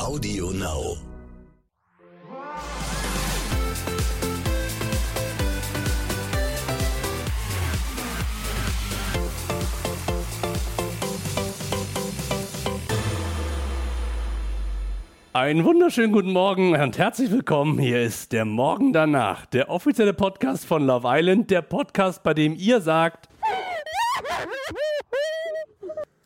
Audio Now. Einen wunderschönen guten Morgen und herzlich willkommen. Hier ist der Morgen danach, der offizielle Podcast von Love Island, der Podcast, bei dem ihr sagt,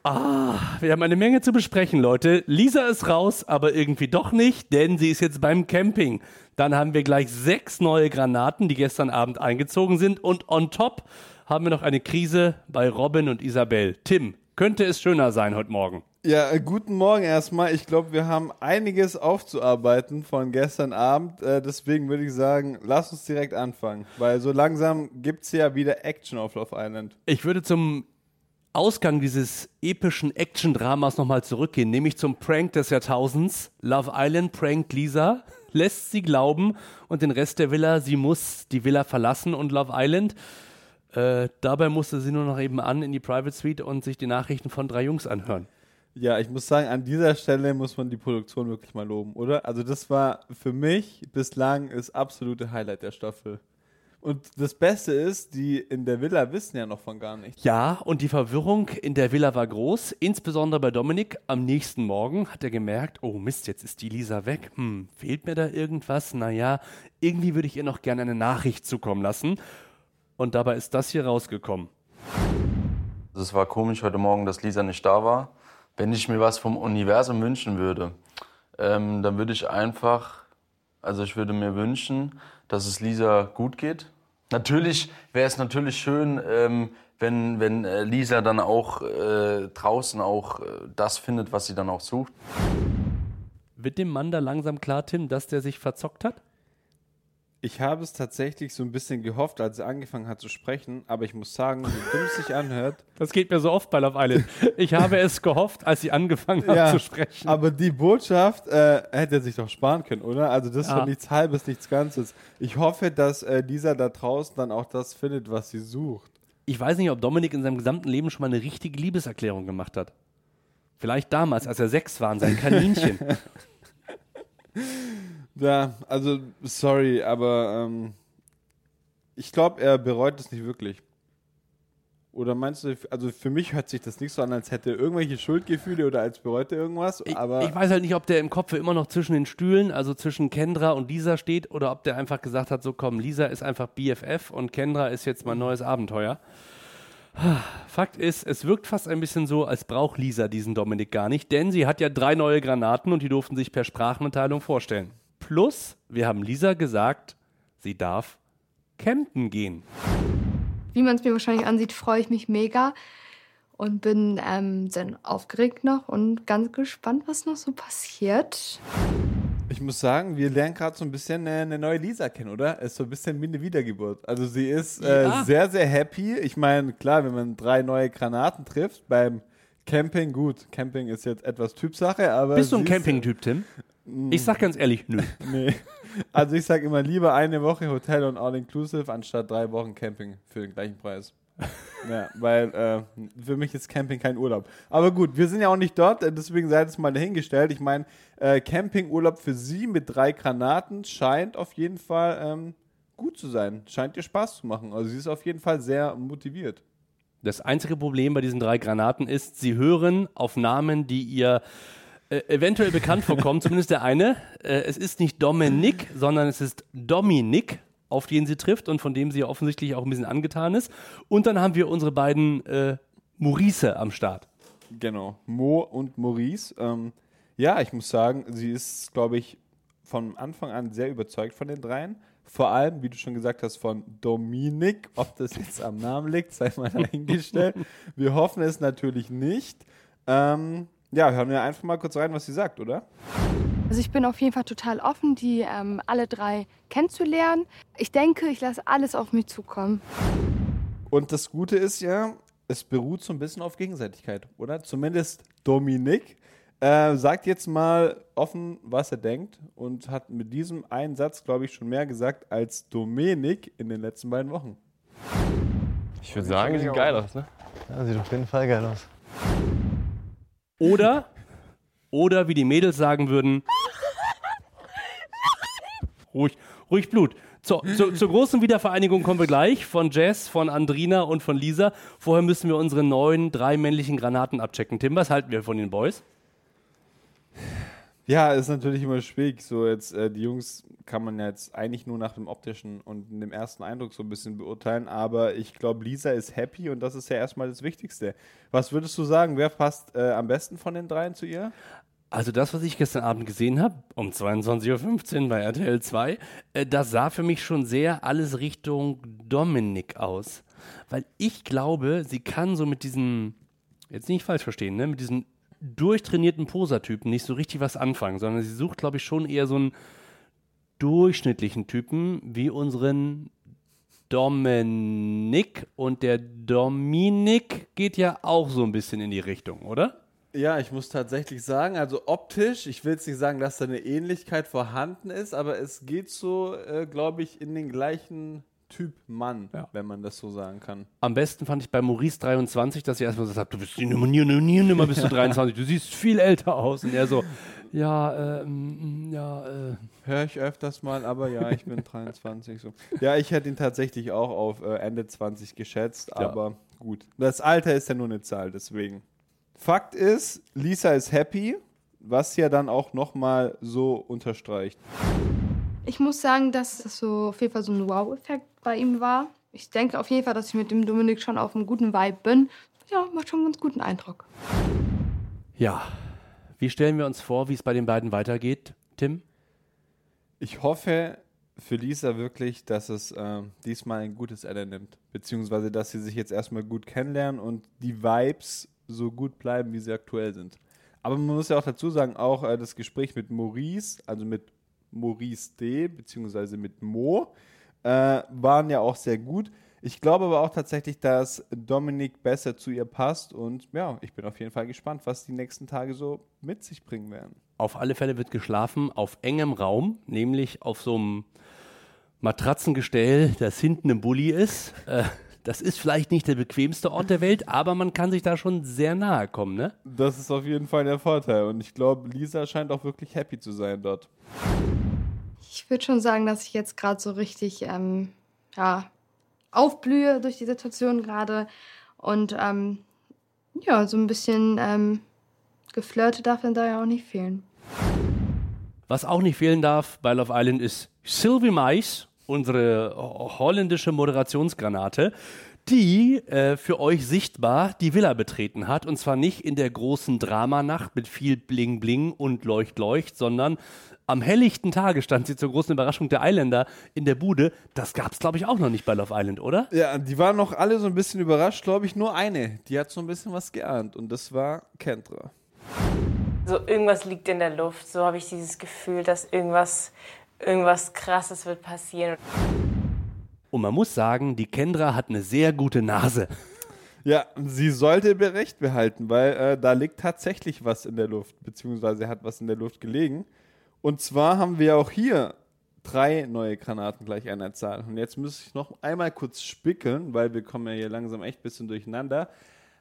Ah, wir haben eine Menge zu besprechen, Leute. Lisa ist raus, aber irgendwie doch nicht, denn sie ist jetzt beim Camping. Dann haben wir gleich sechs neue Granaten, die gestern Abend eingezogen sind. Und on top haben wir noch eine Krise bei Robin und Isabel. Tim, könnte es schöner sein heute Morgen? Ja, äh, guten Morgen erstmal. Ich glaube, wir haben einiges aufzuarbeiten von gestern Abend. Äh, deswegen würde ich sagen, lass uns direkt anfangen. Weil so langsam gibt es ja wieder Action auf Love Island. Ich würde zum Ausgang dieses epischen Action-Dramas nochmal zurückgehen, nämlich zum Prank des Jahrtausends. Love Island prankt Lisa, lässt sie glauben und den Rest der Villa, sie muss die Villa verlassen und Love Island. Äh, dabei musste sie nur noch eben an in die Private Suite und sich die Nachrichten von drei Jungs anhören. Ja, ich muss sagen, an dieser Stelle muss man die Produktion wirklich mal loben, oder? Also das war für mich bislang das absolute Highlight der Staffel. Und das Beste ist, die in der Villa wissen ja noch von gar nichts. Ja, und die Verwirrung in der Villa war groß, insbesondere bei Dominik. Am nächsten Morgen hat er gemerkt, oh Mist, jetzt ist die Lisa weg. Hm, fehlt mir da irgendwas? Naja, irgendwie würde ich ihr noch gerne eine Nachricht zukommen lassen. Und dabei ist das hier rausgekommen. Es war komisch heute Morgen, dass Lisa nicht da war. Wenn ich mir was vom Universum wünschen würde, ähm, dann würde ich einfach, also ich würde mir wünschen, dass es Lisa gut geht, Natürlich wäre es natürlich schön, ähm, wenn, wenn äh, Lisa dann auch äh, draußen auch äh, das findet, was sie dann auch sucht. Wird dem Mann da langsam klar, Tim, dass der sich verzockt hat? Ich habe es tatsächlich so ein bisschen gehofft, als er angefangen hat zu sprechen, aber ich muss sagen, wie dumm es sich anhört. Das geht mir so oft bei Love Island. Ich habe es gehofft, als sie angefangen hat Ja, zu sprechen. Aber die Botschaft äh, hätte er sich doch sparen können, oder? Also das ist Ja. doch nichts Halbes, nichts Ganzes. Ich hoffe, dass äh, Lisa da draußen dann auch das findet, was sie sucht. Ich weiß nicht, ob Dominik in seinem gesamten Leben schon mal eine richtige Liebeserklärung gemacht hat. Vielleicht damals, als er sechs war, und sein Kaninchen. Ja, also sorry, aber ähm, ich glaube, er bereut es nicht wirklich. Oder meinst du, also für mich hört sich das nicht so an, als hätte er irgendwelche Schuldgefühle oder als bereut er irgendwas, Ich, aber ich weiß halt nicht, ob der im Kopf immer noch zwischen den Stühlen, also zwischen Kendra und Lisa steht, oder ob der einfach gesagt hat, so komm, Lisa ist einfach BFF und Kendra ist jetzt mein neues Abenteuer. Fakt ist, es wirkt fast ein bisschen so, als braucht Lisa diesen Dominik gar nicht, denn sie hat ja drei neue Granaten und die durften sich per Sprachmitteilung vorstellen. Plus, wir haben Lisa gesagt, sie darf campen gehen. Wie man es mir wahrscheinlich ansieht, freue ich mich mega und bin ähm, sehr aufgeregt noch und ganz gespannt, was noch so passiert. ich muss sagen, wir lernen gerade so ein bisschen eine, eine neue Lisa kennen, oder? Es ist so ein bisschen wie eine Wiedergeburt. Also sie ist äh, Ja. sehr, sehr happy. Ich meine, klar, wenn man drei neue Granaten trifft beim Camping, gut, Camping ist jetzt etwas Typsache, aber. Bist du ein Camping-Typ, Tim? Ich sag ganz ehrlich, nö. Nee. Also ich sage immer lieber eine Woche Hotel und All-Inclusive anstatt drei Wochen Camping für den gleichen Preis. Ja, weil äh, für mich ist Camping kein Urlaub. Aber gut, wir sind ja auch nicht dort, deswegen seid es mal dahingestellt. Ich meine, äh, Campingurlaub für Sie mit drei Granaten scheint auf jeden Fall ähm, gut zu sein. Scheint ihr Spaß zu machen. Also sie ist auf jeden Fall sehr motiviert. Das einzige Problem bei diesen drei Granaten ist, sie hören auf Namen, die ihr äh, eventuell bekannt vorkommen, zumindest der eine. Äh, es ist nicht Dominik, sondern es ist Dominik, auf den sie trifft und von dem sie offensichtlich auch ein bisschen angetan ist. Und dann haben wir unsere beiden äh, Maurice am Start. Genau, Mo und Maurice. Ähm, ja, ich muss sagen, sie ist, glaube ich, von Anfang an sehr überzeugt von den dreien. Vor allem, wie du schon gesagt hast, von Dominik. Ob das jetzt am Namen liegt, sei mal dahingestellt. Wir hoffen es natürlich nicht. Ähm, ja, hören wir einfach mal kurz rein, was sie sagt, oder? Also ich bin auf jeden Fall total offen, die ähm, alle drei kennenzulernen. Ich denke, ich lasse alles auf mich zukommen. Und das Gute ist ja, es beruht so ein bisschen auf Gegenseitigkeit, oder? Zumindest Dominik äh, sagt jetzt mal offen, was er denkt und hat mit diesem einen Satz, glaube ich, schon mehr gesagt als Dominik in den letzten beiden Wochen. Ich würde sagen, sieht geil aus, ne? Ja, sieht auf jeden Fall geil aus. Oder, Oder wie die Mädels sagen würden, ruhig, ruhig Blut. Zur, zur, zur großen Wiedervereinigung kommen wir gleich von Jess, von Andrina und von Lisa. Vorher müssen wir unsere neuen drei männlichen Granaten abchecken. Tim, was halten wir von den Boys? Ja, ist natürlich immer schwierig. So jetzt äh, die Jungs kann man jetzt eigentlich nur nach dem optischen und dem ersten Eindruck so ein bisschen beurteilen. Aber ich glaube, Lisa ist happy und das ist ja erstmal das Wichtigste. Was würdest du sagen? Wer passt äh, am besten von den dreien zu ihr? Also das, was ich gestern Abend gesehen habe, um 22.15 Uhr bei RTL 2, äh, das sah für mich schon sehr alles Richtung Dominik aus. Weil ich glaube, sie kann so mit diesem, jetzt nicht falsch verstehen, ne, mit diesem durchtrainierten Posertypen nicht so richtig was anfangen, sondern sie sucht, glaube ich, schon eher so einen durchschnittlichen Typen wie unseren Dominik. Und der Dominik geht ja auch so ein bisschen in die Richtung, oder? Ja, ich muss tatsächlich sagen, also optisch, ich will jetzt nicht sagen, dass da eine Ähnlichkeit vorhanden ist, aber es geht so, äh, glaube ich, in den gleichen Typ Mann, Ja. wenn man das so sagen kann. Am besten fand ich bei Maurice 23, dass sie erstmal gesagt hat, du bist die Nummer, nie, nie, nimmer bist du 23, du siehst viel älter aus. Und er so, ja, ähm, ja, äh, Höre ich öfters mal, aber ja, ich bin 23 so. Ja, ich hätte ihn tatsächlich auch auf äh, Ende 20 geschätzt, Ja. aber gut. Das Alter ist ja nur eine Zahl, deswegen. Fakt ist, Lisa ist happy, was ja dann auch nochmal so unterstreicht. Ich muss sagen, dass das so auf jeden Fall so ein Wow-Effekt bei ihm war. Ich denke auf jeden Fall, dass ich mit dem Dominik schon auf einem guten Vibe bin. Ja, macht schon einen ganz guten Eindruck. ja. Wie stellen wir uns vor, wie es bei den beiden weitergeht, Tim? Ich hoffe für Lisa wirklich, dass es ähm, diesmal ein gutes Ende nimmt. Beziehungsweise, dass sie sich jetzt erstmal gut kennenlernen und die Vibes so gut bleiben, wie sie aktuell sind. Aber man muss ja auch dazu sagen, auch äh, das Gespräch mit Maurice, also mit Maurice D., beziehungsweise mit Mo, äh, waren ja auch sehr gut. Ich glaube aber auch tatsächlich, dass Dominik besser zu ihr passt und ja, ich bin auf jeden Fall gespannt, was die nächsten Tage so mit sich bringen werden. Auf alle Fälle wird geschlafen auf engem Raum, nämlich auf so einem Matratzengestell, das hinten im Bulli ist. Äh, das ist vielleicht nicht der bequemste Ort der Welt, aber man kann sich da schon sehr nahe kommen, ne? Das ist auf jeden Fall der Vorteil. Und ich glaube, Lisa scheint auch wirklich happy zu sein dort. Ich würde schon sagen, dass ich jetzt gerade so richtig ähm, ja, aufblühe durch die Situation gerade. Und ähm, ja, so ein bisschen ähm, Geflirte darf dann da ja auch nicht fehlen. Was auch nicht fehlen darf bei Love Island ist Sylvie Mais, unsere ho- holländische Moderationsgranate, die äh, für euch sichtbar die Villa betreten hat. Und zwar nicht in der großen Dramanacht mit viel Bling Bling und Leucht Leucht, sondern am helllichten Tage stand sie zur großen Überraschung der Isländer in der Bude. Das gab es, glaube ich, auch noch nicht bei Love Island, oder? Ja, die waren noch alle so ein bisschen überrascht, glaube ich. Nur eine, die hat so ein bisschen was geahnt. Und das war Kendra. So irgendwas liegt in der Luft. So habe ich dieses Gefühl, dass irgendwas, irgendwas Krasses wird passieren. Und man muss sagen, die Kendra hat eine sehr gute Nase. Ja, sie sollte be- recht behalten, weil äh, da liegt tatsächlich was in der Luft, beziehungsweise hat was in der Luft gelegen. Und zwar haben wir auch hier drei neue Granaten gleich einer Zahl. Und jetzt muss ich noch einmal kurz spickeln, weil wir kommen ja hier langsam echt ein bisschen durcheinander.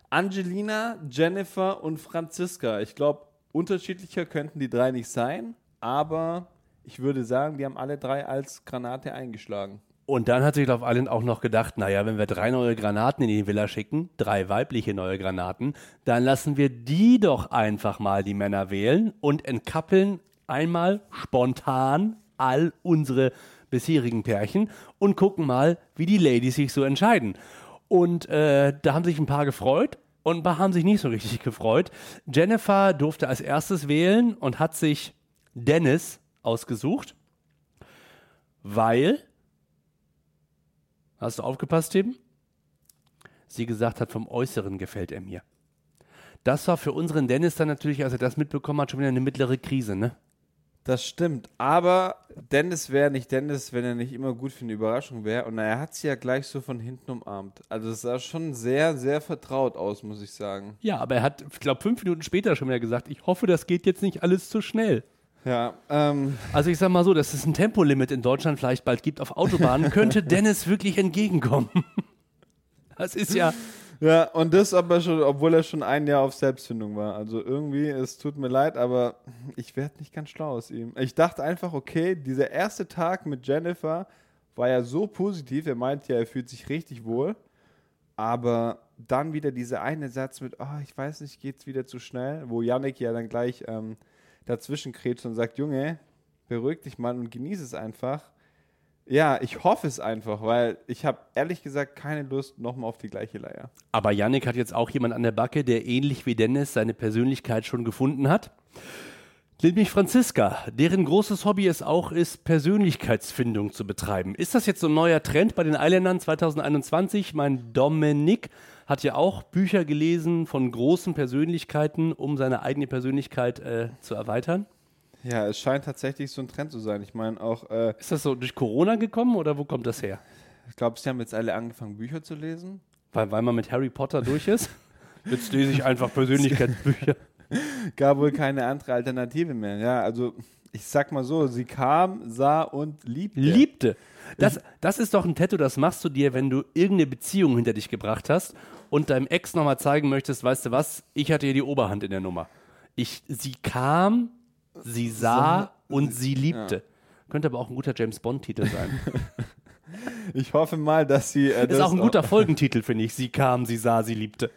Angelina, Jennifer und Franziska. Ich glaube, unterschiedlicher könnten die drei nicht sein, aber ich würde sagen, die haben alle drei als Granate eingeschlagen. Und dann hat sich Love Island auch noch gedacht, naja, wenn wir drei neue Granaten in die Villa schicken, drei weibliche neue Granaten, dann lassen wir die doch einfach mal die Männer wählen und entkappeln einmal spontan all unsere bisherigen Pärchen und gucken mal, wie die Ladies sich so entscheiden. Und äh, da haben sich ein paar gefreut und ein paar haben sich nicht so richtig gefreut. Jennifer durfte als erstes wählen und hat sich Dennis ausgesucht, weil Hast du aufgepasst, Tim? Sie gesagt hat, vom Äußeren gefällt er mir. Das war für unseren Dennis dann natürlich, als er das mitbekommen hat, schon wieder eine mittlere Krise, ne? Das stimmt, aber Dennis wäre nicht Dennis, wenn er nicht immer gut für eine Überraschung wäre. Und er hat sie ja gleich so von hinten umarmt. Also es sah schon sehr, sehr vertraut aus, muss ich sagen. Ja, aber er hat, ich glaube, fünf Minuten später schon wieder gesagt, ich hoffe, das geht jetzt nicht alles zu schnell. Ja, ähm, Also ich sag mal so, dass es ein Tempolimit in Deutschland vielleicht bald gibt auf Autobahnen, könnte Dennis wirklich entgegenkommen. Das ist ja, Ja, und das aber schon, obwohl er schon ein Jahr auf Selbstfindung war. Also irgendwie, es tut mir leid, aber ich werde nicht ganz schlau aus ihm. Ich dachte einfach, okay, dieser erste Tag mit Jennifer war ja so positiv. Er meint ja, er fühlt sich richtig wohl. Aber dann wieder dieser eine Satz mit, oh, ich weiß nicht, geht's wieder zu schnell, wo Yannick ja dann gleich ähm, dazwischen krebst und sagt, Junge, beruhig dich mal und genieße es einfach. Ja, ich hoffe es einfach, weil ich habe ehrlich gesagt keine Lust nochmal auf die gleiche Leier. Aber Yannick hat jetzt auch jemand an der Backe, der ähnlich wie Dennis seine Persönlichkeit schon gefunden hat. Nämlich Franziska, deren großes Hobby es auch ist, Persönlichkeitsfindung zu betreiben. Ist das jetzt so ein neuer Trend bei den Islandern 2021? Mein Dominik hat ja auch Bücher gelesen von großen Persönlichkeiten, um seine eigene Persönlichkeit äh, zu erweitern. Ja, es scheint tatsächlich so ein Trend zu sein. Ich meine auch, äh, Ist das so durch Corona gekommen oder wo kommt das her? ich glaube, sie haben jetzt alle angefangen, Bücher zu lesen. Weil, weil man mit Harry Potter durch ist? Jetzt lese ich einfach Persönlichkeitsbücher. Gab wohl keine andere Alternative mehr. Ja, also ich sag mal so, sie kam, sah und liebte. Liebte. Das, das ist doch ein Tattoo, das machst du dir, wenn du irgendeine Beziehung hinter dich gebracht hast und deinem Ex nochmal zeigen möchtest, weißt du was, ich hatte hier die Oberhand in der Nummer. Ich, sie kam, sie sah und sie liebte. Könnte aber auch ein guter James Bond-Titel sein. Ich hoffe mal, dass sie. Äh, Ist das auch ein guter Folgentitel, finde ich. Sie kam, sie sah, sie liebte.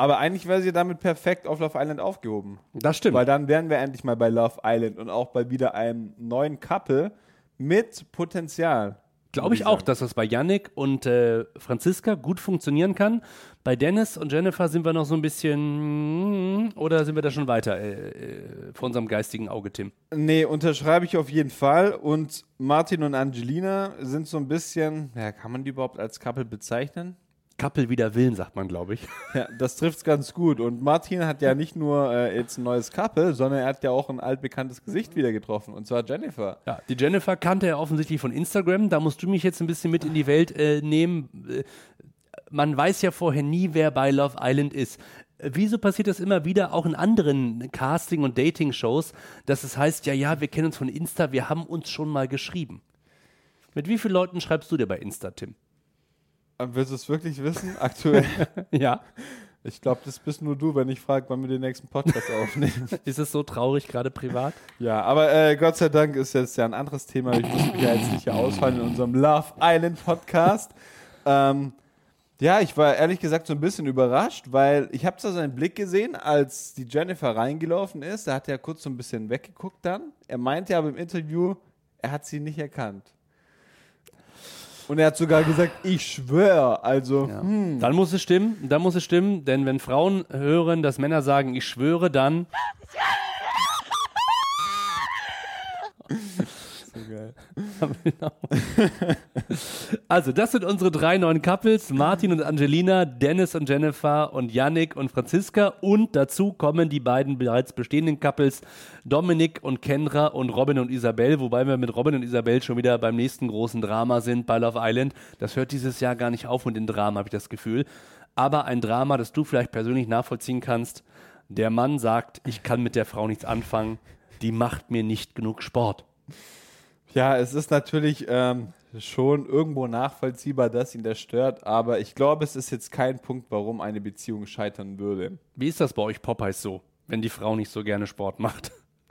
Aber eigentlich wäre sie damit perfekt auf Love Island aufgehoben. Das stimmt. Weil dann wären wir endlich mal bei Love Island und auch bei wieder einem neuen Couple mit Potenzial. Glaube ich würde auch, dass das bei Yannick und äh, Franziska gut funktionieren kann. Bei Dennis und Jennifer sind wir noch so ein bisschen. Oder sind wir da schon weiter äh, äh, vor unserem geistigen Auge, Tim? Nee, unterschreibe ich auf jeden Fall. Und Martin und Angelina sind so ein bisschen, ja, kann man die überhaupt als Couple bezeichnen? Kappel wider Willen, sagt man, glaube ich. Ja, das trifft's ganz gut. Und Martin hat ja nicht nur äh, jetzt ein neues Couple, sondern er hat ja auch ein altbekanntes Gesicht wieder getroffen. Und zwar Jennifer. Ja, die Jennifer kannte er offensichtlich von Instagram. Da musst du mich jetzt ein bisschen mit in die Welt äh, nehmen. Äh, Man weiß ja vorher nie, wer bei Love Island ist. Äh, Wieso passiert das immer wieder auch in anderen Casting- und Dating-Shows, dass es heißt, ja, ja, wir kennen uns von Insta, wir haben uns schon mal geschrieben. Mit wie vielen Leuten schreibst du dir bei Insta, Tim? Äh, Willst du es wirklich wissen? Aktuell. Ja. ich glaube, das bist nur du, wenn ich frage, wann wir den nächsten Podcast aufnehmen. Ist es so traurig, gerade privat? Ja, aber äh, Gott sei Dank ist jetzt ja ein anderes Thema. Ich muss mich ja jetzt nicht hier ausfallen in unserem Love Island Podcast. Ähm, ja, ich war ehrlich gesagt so ein bisschen überrascht, weil ich habe zwar seinen Blick gesehen, als die Jennifer reingelaufen ist. Da hat er kurz so ein bisschen weggeguckt dann. Er meinte aber im Interview, er hat sie nicht erkannt. Und er hat sogar gesagt, ich schwöre. Also, hm, Dann muss es stimmen, dann muss es stimmen, denn wenn Frauen hören, dass Männer sagen, ich schwöre, dann Also, das sind unsere drei neuen Couples: Martin und Angelina, Dennis und Jennifer und Yannick und Franziska. Und dazu kommen die beiden bereits bestehenden Couples: Dominik und Kendra und Robin und Isabel. Wobei wir mit Robin und Isabel schon wieder beim nächsten großen Drama sind bei Love Island. Das hört dieses Jahr gar nicht auf mit den Dramen, habe ich das Gefühl. Aber ein Drama, das du vielleicht persönlich nachvollziehen kannst. Der Mann sagt, ich kann mit der Frau nichts anfangen. Die macht mir nicht genug Sport. Ja, es ist natürlich ähm, schon irgendwo nachvollziehbar, dass ihn das stört, aber ich glaube, es ist jetzt kein Punkt, warum eine Beziehung scheitern würde. Wie ist das bei euch Popeyes so, wenn die Frau nicht so gerne Sport macht?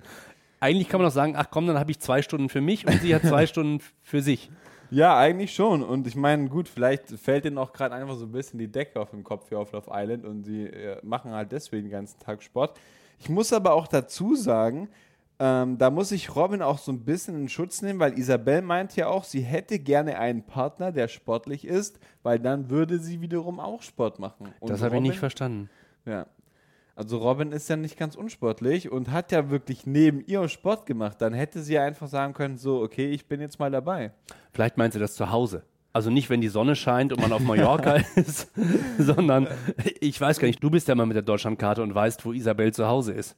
Eigentlich kann man doch sagen, ach komm, dann habe ich zwei Stunden für mich und sie hat zwei Stunden für sich. Ja, eigentlich schon. Und ich meine, gut, vielleicht fällt ihnen auch gerade einfach so ein bisschen die Decke auf den Kopf hier auf Love Island und sie äh, machen halt deswegen den ganzen Tag Sport. Ich muss aber auch dazu sagen, ähm, da muss ich Robin auch so ein bisschen in Schutz nehmen, weil Isabel meint ja auch, sie hätte gerne einen Partner, der sportlich ist, weil dann würde sie wiederum auch Sport machen. Und Das habe ich nicht verstanden. Ja. Also Robin ist ja nicht ganz unsportlich und hat ja wirklich neben ihr Sport gemacht. Dann hätte sie ja einfach sagen können, so, okay, ich bin jetzt mal dabei. Vielleicht meint sie das zu Hause. Also nicht, wenn die Sonne scheint und man auf Mallorca ist, sondern ich weiß gar nicht, du bist ja mal mit der Deutschlandkarte und weißt, wo Isabel zu Hause ist.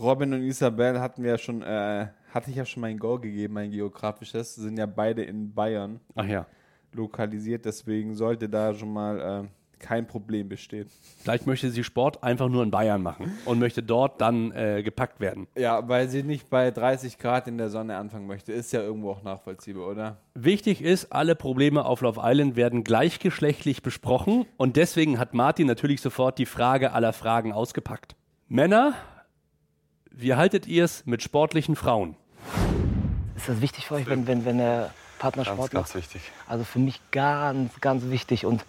Robin und Isabel hatten wir ja schon, äh, hatte ich ja schon mein Go gegeben, mein geografisches, sind ja beide in Bayern Ach ja. lokalisiert, deswegen sollte da schon mal äh, kein Problem besteht. Vielleicht möchte sie Sport einfach nur in Bayern machen und möchte dort dann äh, gepackt werden. Ja, weil sie nicht bei 30 Grad in der Sonne anfangen möchte. Ist ja irgendwo auch nachvollziehbar, oder? Wichtig ist, alle Probleme auf Love Island werden gleichgeschlechtlich besprochen und deswegen hat Martin natürlich sofort die Frage aller Fragen ausgepackt. Männer, wie haltet ihr es mit sportlichen Frauen? Ist das wichtig für euch, wenn, wenn, wenn der Partner Ganz, Sport ganz macht? wichtig. Also für mich ganz, ganz wichtig. Und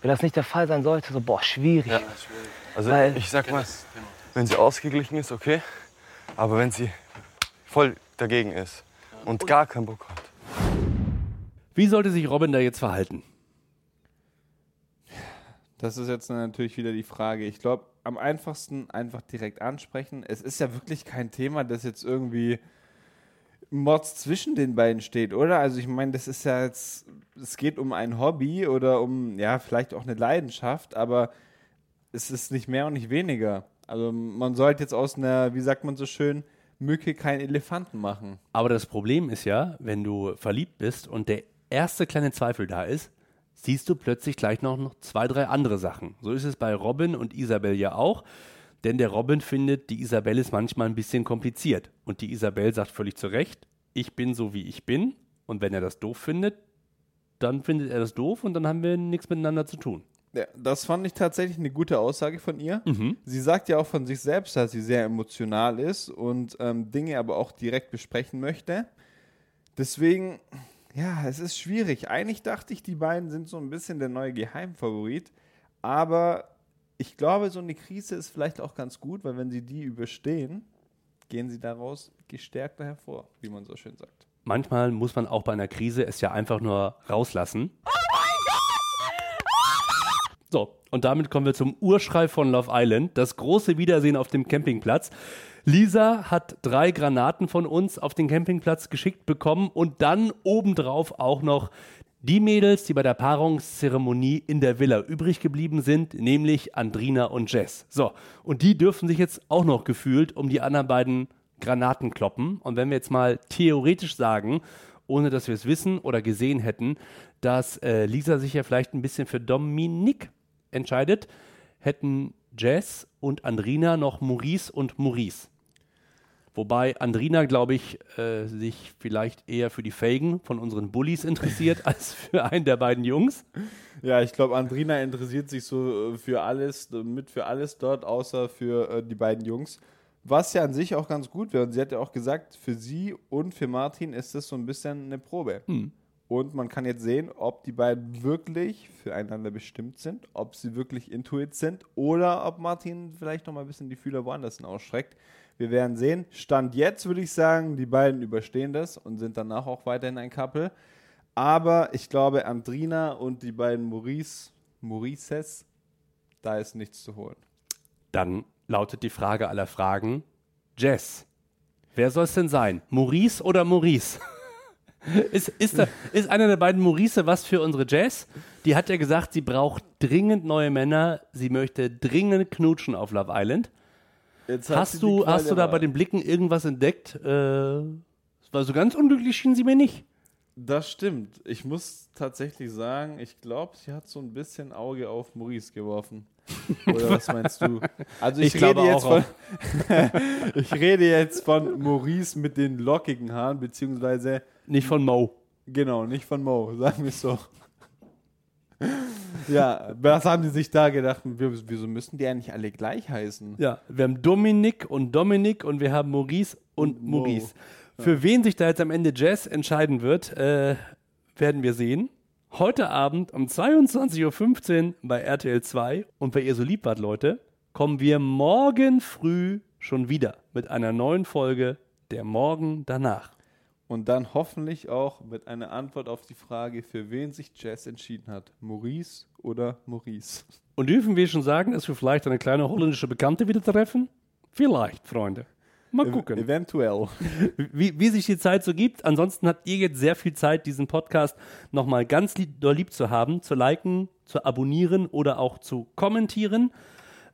wenn das nicht der Fall sein sollte, so, boah, schwierig. Ja. Also Weil- ich sag mal, wenn sie ausgeglichen ist, okay. Aber wenn sie voll dagegen ist und gar keinen Bock hat. Wie sollte sich Robin da jetzt verhalten? Das ist jetzt natürlich wieder die Frage. Ich glaube, am einfachsten einfach direkt ansprechen. Es ist ja wirklich kein Thema, das jetzt irgendwie Mods zwischen den beiden steht, oder? Also ich meine, das ist ja jetzt, es geht um ein Hobby oder um, ja, vielleicht auch eine Leidenschaft, aber es ist nicht mehr und nicht weniger. Also man sollte jetzt aus einer, wie sagt man so schön, Mücke keinen Elefanten machen. Aber das Problem ist ja, wenn du verliebt bist und der erste kleine Zweifel da ist, siehst du plötzlich gleich noch, zwei, drei andere Sachen. So ist es bei Robin und Isabel ja auch. Denn der Robin findet, die Isabel ist manchmal ein bisschen kompliziert. Und die Isabel sagt völlig zu Recht, ich bin so, wie ich bin. Und wenn er das doof findet, dann findet er das doof und dann haben wir nichts miteinander zu tun. Ja, das fand ich tatsächlich eine gute Aussage von ihr. Sie sagt ja auch von sich selbst, dass sie sehr emotional ist und ähm, Dinge aber auch direkt besprechen möchte. Deswegen, ja, es ist schwierig. Eigentlich dachte ich, die beiden sind so ein bisschen der neue Geheimfavorit. Aber ich glaube, so eine Krise ist vielleicht auch ganz gut, weil wenn sie die überstehen, gehen sie daraus gestärkter hervor, wie man so schön sagt. Manchmal muss man auch bei einer Krise es ja einfach nur rauslassen. So, und damit kommen wir zum Urschrei von Love Island, das große Wiedersehen auf dem Campingplatz. Lisa hat drei Granaten von uns auf den Campingplatz geschickt bekommen und dann obendrauf auch noch die Mädels, die bei der Paarungszeremonie in der Villa übrig geblieben sind, nämlich Andrina und Jess. So, und die dürfen sich jetzt auch noch gefühlt um die anderen beiden Granaten kloppen. Und wenn wir jetzt mal theoretisch sagen, ohne dass wir es wissen oder gesehen hätten, dass äh, Lisa sich ja vielleicht ein bisschen für Dominique entscheidet, hätten Jess und Andrina noch Maurice und Maurice. Wobei Andrina, glaube ich, äh, sich vielleicht eher für die Felgen von unseren Bullies interessiert, als für einen der beiden Jungs. Ja, ich glaube, Andrina interessiert sich so äh, für alles, äh, mit für alles dort, außer für äh, die beiden Jungs. Was ja an sich auch ganz gut wäre. Und sie hat ja auch gesagt, für sie und für Martin ist das so ein bisschen eine Probe. Und man kann jetzt sehen, ob die beiden wirklich füreinander bestimmt sind, ob sie wirklich intuit sind oder ob Martin vielleicht noch mal ein bisschen die Fühler woanders ausstreckt. Wir werden sehen. Stand jetzt würde ich sagen, die beiden überstehen das und sind danach auch weiterhin ein Couple. Aber ich glaube, Andrina und die beiden Maurice, Maurices, da ist nichts zu holen. Dann lautet die Frage aller Fragen: Jess, wer soll es denn sein? Maurice oder Maurice? Ist, ist, da, ist einer der beiden Maurice was für unsere Jess? Die hat ja gesagt, sie braucht dringend neue Männer. Sie möchte dringend knutschen auf Love Island. Jetzt Hast du, hast du da bei den Blicken irgendwas entdeckt? Äh, so ganz unglücklich schien sie mir nicht. Das stimmt. Ich muss tatsächlich sagen, ich glaube, sie hat so ein bisschen Auge auf Maurice geworfen. Oder was meinst du? Also ich, Ich rede jetzt von Ich rede jetzt von Maurice mit den lockigen Haaren, beziehungsweise Nicht von Mo. genau, nicht von Mo, sagen wir es so. Ja, was haben die sich da gedacht? Wieso müssen die eigentlich alle gleich heißen? Ja, wir haben Dominik und Dominik und wir haben Maurice und Mo. Maurice. Für wen sich da jetzt am Ende Jazz entscheiden wird, äh, werden wir sehen. Heute Abend um 22.15 Uhr bei RTL 2 und weil ihr so lieb wart, Leute, kommen wir morgen früh schon wieder mit einer neuen Folge der Morgen danach. Und dann hoffentlich auch mit einer Antwort auf die Frage, für wen sich Jess entschieden hat. Maurice oder Maurice? Und dürfen wir schon sagen, dass wir vielleicht eine kleine holländische Bekannte wieder treffen? Vielleicht, Freunde. Mal gucken. Eventuell. wie, wie sich die Zeit so gibt. Ansonsten habt ihr jetzt sehr viel Zeit, diesen Podcast nochmal ganz lieb, doll lieb zu haben, zu liken, zu abonnieren oder auch zu kommentieren.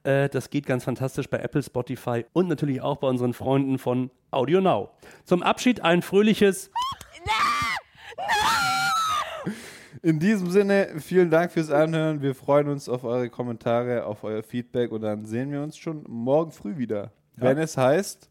Äh, das geht ganz fantastisch bei Apple, Spotify und natürlich auch bei unseren Freunden von Audio Now. Zum Abschied ein fröhliches In diesem Sinne, vielen Dank fürs Anhören. Wir freuen uns auf eure Kommentare, auf euer Feedback und dann sehen wir uns schon morgen früh wieder. Wenn es heißt.